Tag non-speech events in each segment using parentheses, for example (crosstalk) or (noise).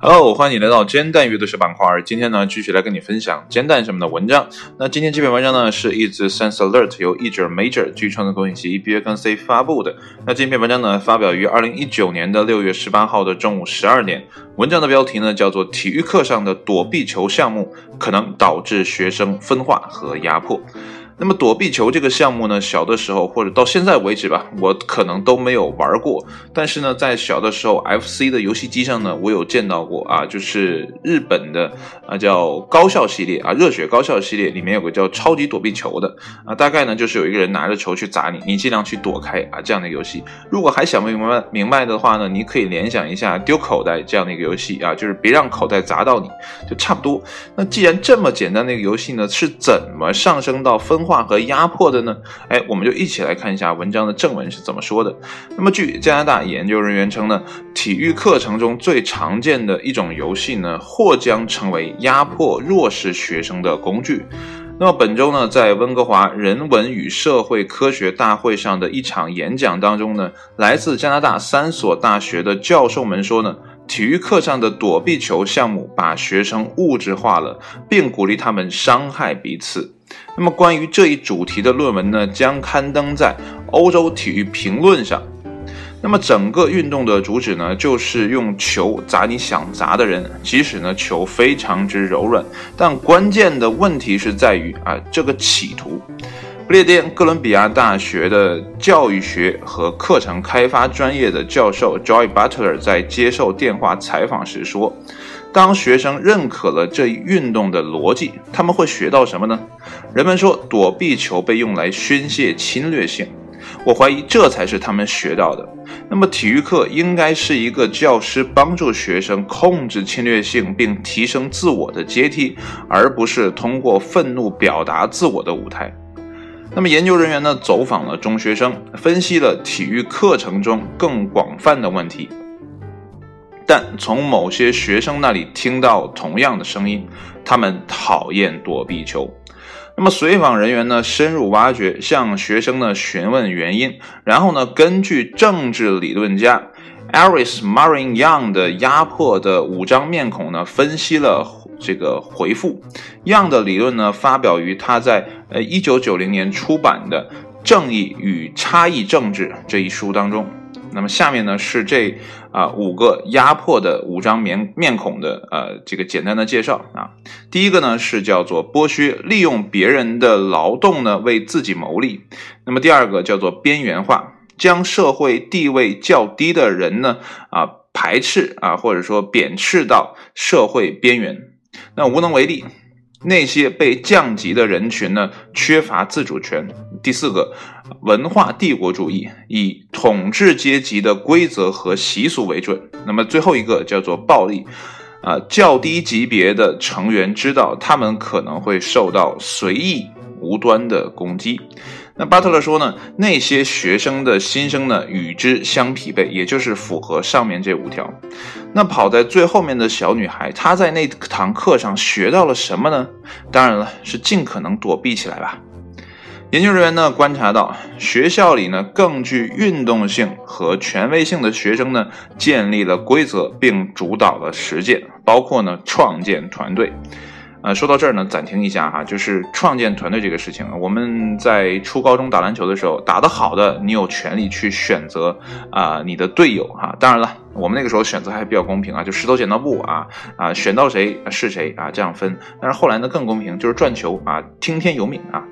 Hello，欢迎你来到煎蛋阅读室板块。今天呢，继续来跟你分享煎蛋上面的文章。那今天这篇文章呢，是一直 Sense Alert 由译者 Major 据创作公信息 B 跟 C 发布的。那这篇文章呢，发表于二零一九年的六月十八号的中午十二点。文章的标题呢，叫做《体育课上的躲避球项目可能导致学生分化和压迫》。那么躲避球这个项目呢，小的时候或者到现在为止吧，我可能都没有玩过。但是呢，在小的时候，FC 的游戏机上呢，我有见到过啊，就是日本的啊叫高校系列啊，热血高校系列里面有个叫超级躲避球的啊，大概呢就是有一个人拿着球去砸你，你尽量去躲开啊这样的游戏。如果还想不明白明白的话呢，你可以联想一下丢口袋这样的一个游戏啊，就是别让口袋砸到你就差不多。那既然这么简单的一个游戏呢，是怎么上升到分？化和压迫的呢？哎，我们就一起来看一下文章的正文是怎么说的。那么，据加拿大研究人员称呢，体育课程中最常见的一种游戏呢，或将成为压迫弱势学生的工具。那么本周呢，在温哥华人文与社会科学大会上的一场演讲当中呢，来自加拿大三所大学的教授们说呢，体育课上的躲避球项目把学生物质化了，并鼓励他们伤害彼此。那么关于这一主题的论文呢，将刊登在欧洲体育评论上。那么整个运动的主旨呢，就是用球砸你想砸的人，即使呢球非常之柔软。但关键的问题是在于啊，这个企图。不列颠哥伦比亚大学的教育学和课程开发专业的教授 Joy Butler 在接受电话采访时说。当学生认可了这一运动的逻辑，他们会学到什么呢？人们说躲避球被用来宣泄侵略性，我怀疑这才是他们学到的。那么体育课应该是一个教师帮助学生控制侵略性并提升自我的阶梯，而不是通过愤怒表达自我的舞台。那么研究人员呢，走访了中学生，分析了体育课程中更广泛的问题。但从某些学生那里听到同样的声音，他们讨厌躲避球。那么随访人员呢，深入挖掘，向学生呢询问原因，然后呢，根据政治理论家 Aris Marin Young 的压迫的五张面孔呢，分析了这个回复。Young 的理论呢，发表于他在呃一九九零年出版的《正义与差异政治》这一书当中。那么下面呢是这啊五个压迫的五张面面孔的呃这个简单的介绍啊，第一个呢是叫做剥削，利用别人的劳动呢为自己谋利。那么第二个叫做边缘化，将社会地位较低的人呢啊排斥啊或者说贬斥到社会边缘，那无能为力。那些被降级的人群呢，缺乏自主权。第四个，文化帝国主义，以统治阶级的规则和习俗为准。那么最后一个叫做暴力，啊，较低级别的成员知道他们可能会受到随意无端的攻击。那巴特勒说呢，那些学生的心声呢与之相匹配，也就是符合上面这五条。那跑在最后面的小女孩，她在那堂课上学到了什么呢？当然了，是尽可能躲避起来吧。研究人员呢观察到，学校里呢更具运动性和权威性的学生呢建立了规则，并主导了实践，包括呢创建团队。呃，说到这儿呢，暂停一下哈，就是创建团队这个事情。我们在初高中打篮球的时候，打得好的，你有权利去选择啊你的队友哈。当然了，我们那个时候选择还比较公平啊，就石头剪刀布啊啊，选到谁是谁啊这样分。但是后来呢更公平，就是转球啊，听天由命啊。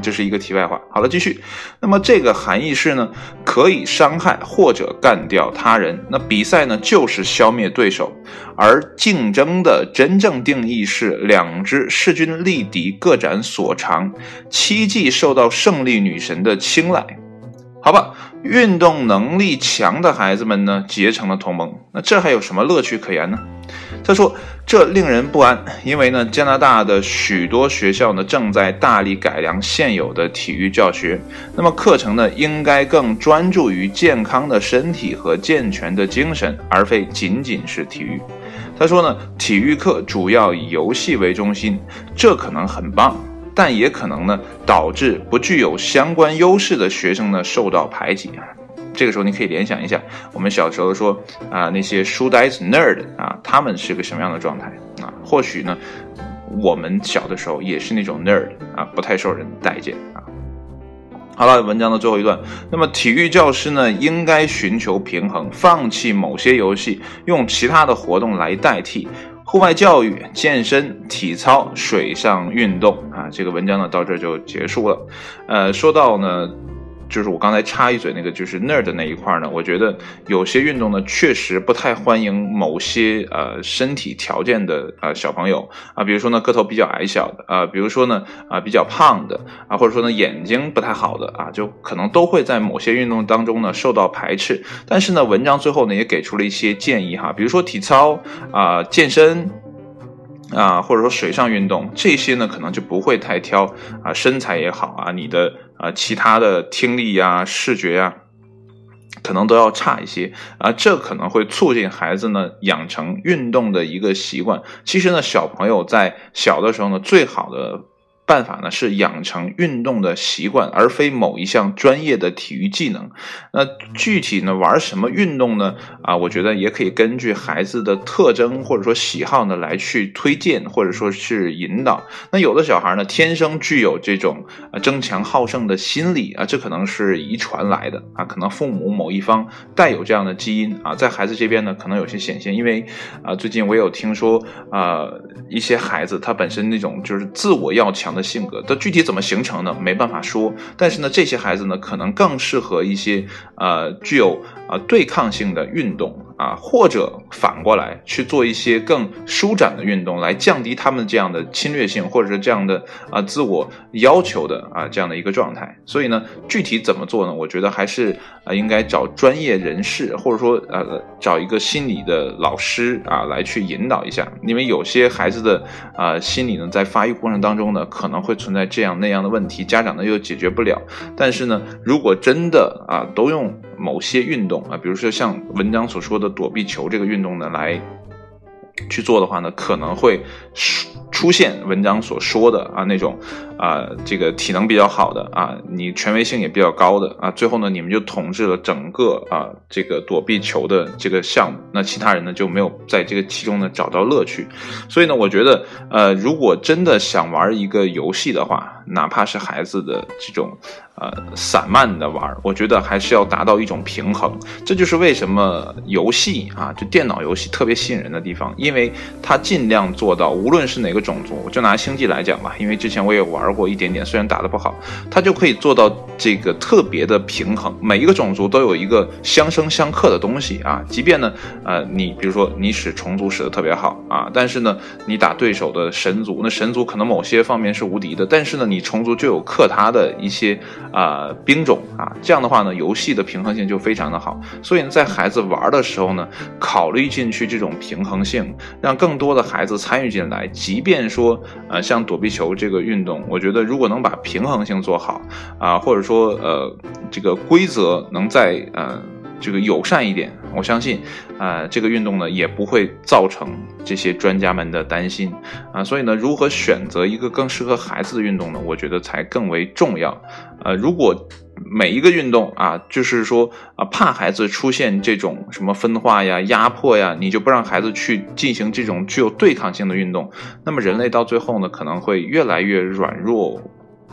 这是一个题外话。好了，继续。那么这个含义是呢，可以伤害或者干掉他人。那比赛呢，就是消灭对手，而竞争的真正定义是两支势均力敌，各展所长，期冀受到胜利女神的青睐。好吧，运动能力强的孩子们呢，结成了同盟。那这还有什么乐趣可言呢？他说：“这令人不安，因为呢，加拿大的许多学校呢正在大力改良现有的体育教学。那么课程呢，应该更专注于健康的身体和健全的精神，而非仅仅是体育。”他说呢，体育课主要以游戏为中心，这可能很棒，但也可能呢导致不具有相关优势的学生呢受到排挤啊。这个时候你可以联想一下，我们小时候说啊那些书呆子 nerd 啊，他们是个什么样的状态啊？或许呢，我们小的时候也是那种 nerd 啊，不太受人待见啊。好了，文章的最后一段。那么，体育教师呢，应该寻求平衡，放弃某些游戏，用其他的活动来代替户外教育、健身、体操、水上运动啊。这个文章呢，到这就结束了。呃，说到呢。就是我刚才插一嘴那个，就是 nerd 那一块呢，我觉得有些运动呢，确实不太欢迎某些呃身体条件的呃小朋友啊，比如说呢个头比较矮小的啊，比如说呢啊比较胖的啊，或者说呢眼睛不太好的啊，就可能都会在某些运动当中呢受到排斥。但是呢，文章最后呢也给出了一些建议哈，比如说体操啊、健身。啊，或者说水上运动这些呢，可能就不会太挑啊，身材也好啊，你的啊其他的听力呀、视觉呀，可能都要差一些啊，这可能会促进孩子呢养成运动的一个习惯。其实呢，小朋友在小的时候呢，最好的。办法呢是养成运动的习惯，而非某一项专业的体育技能。那具体呢玩什么运动呢？啊，我觉得也可以根据孩子的特征或者说喜好呢来去推荐或者说是引导。那有的小孩呢天生具有这种啊争强好胜的心理啊，这可能是遗传来的啊，可能父母某一方带有这样的基因啊，在孩子这边呢可能有些显现。因为啊最近我有听说啊一些孩子他本身那种就是自我要强的。性格，它具体怎么形成呢？没办法说。但是呢，这些孩子呢，可能更适合一些呃具有呃对抗性的运动啊，或者反过来去做一些更舒展的运动，来降低他们这样的侵略性，或者是这样的啊自我要求的啊这样的一个状态。所以呢，具体怎么做呢？我觉得还是啊应该找专业人士，或者说呃找一个心理的老师啊来去引导一下。因为有些孩子的啊心理呢，在发育过程当中呢，可可能会存在这样那样的问题，家长呢又解决不了。但是呢，如果真的啊，都用某些运动啊，比如说像文章所说的躲避球这个运动呢，来去做的话呢，可能会。出现文章所说的啊那种啊这个体能比较好的啊你权威性也比较高的啊最后呢你们就统治了整个啊这个躲避球的这个项目，那其他人呢就没有在这个其中呢找到乐趣，所以呢我觉得呃如果真的想玩一个游戏的话，哪怕是孩子的这种。呃，散漫的玩，我觉得还是要达到一种平衡。这就是为什么游戏啊，就电脑游戏特别吸引人的地方，因为它尽量做到，无论是哪个种族，就拿星际来讲吧，因为之前我也玩过一点点，虽然打得不好，它就可以做到这个特别的平衡。每一个种族都有一个相生相克的东西啊，即便呢，呃，你比如说你使虫族使得特别好啊，但是呢，你打对手的神族，那神族可能某些方面是无敌的，但是呢，你虫族就有克他的一些。啊，兵种啊，这样的话呢，游戏的平衡性就非常的好。所以呢，在孩子玩的时候呢，考虑进去这种平衡性，让更多的孩子参与进来。即便便说，呃，像躲避球这个运动，我觉得如果能把平衡性做好啊，或者说，呃，这个规则能在呃。这个友善一点，我相信，啊，这个运动呢也不会造成这些专家们的担心，啊，所以呢，如何选择一个更适合孩子的运动呢？我觉得才更为重要。呃，如果每一个运动啊，就是说啊，怕孩子出现这种什么分化呀、压迫呀，你就不让孩子去进行这种具有对抗性的运动，那么人类到最后呢，可能会越来越软弱。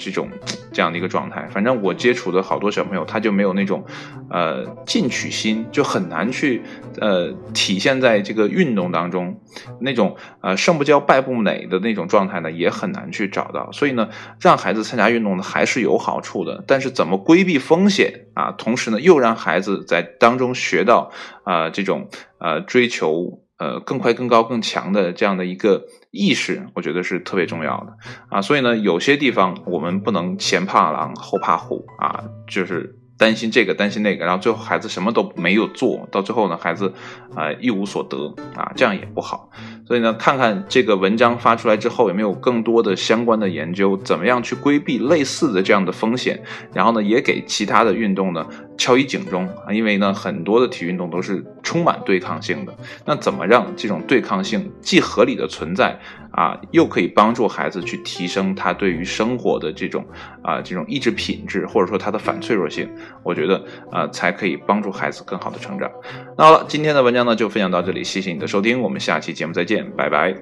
这种 (tsk) 这样的一个状态，反正我接触的好多小朋友，他就没有那种，呃，进取心，就很难去，呃，体现在这个运动当中，那种呃胜不骄败不馁的那种状态呢，也很难去找到。所以呢，让孩子参加运动呢，还是有好处的。但是怎么规避风险啊？同时呢，又让孩子在当中学到啊这种呃追求。呃，更快、更高、更强的这样的一个意识，我觉得是特别重要的啊。所以呢，有些地方我们不能前怕狼后怕虎啊，就是担心这个担心那个，然后最后孩子什么都没有做到最后呢，孩子啊一无所得啊，这样也不好。所以呢，看看这个文章发出来之后有没有更多的相关的研究，怎么样去规避类似的这样的风险，然后呢，也给其他的运动呢敲一警钟啊，因为呢，很多的体育运动都是充满对抗性的，那怎么让这种对抗性既合理的存在？啊，又可以帮助孩子去提升他对于生活的这种啊这种意志品质，或者说他的反脆弱性，我觉得啊才可以帮助孩子更好的成长。那好了，今天的文章呢就分享到这里，谢谢你的收听，我们下期节目再见见，拜拜。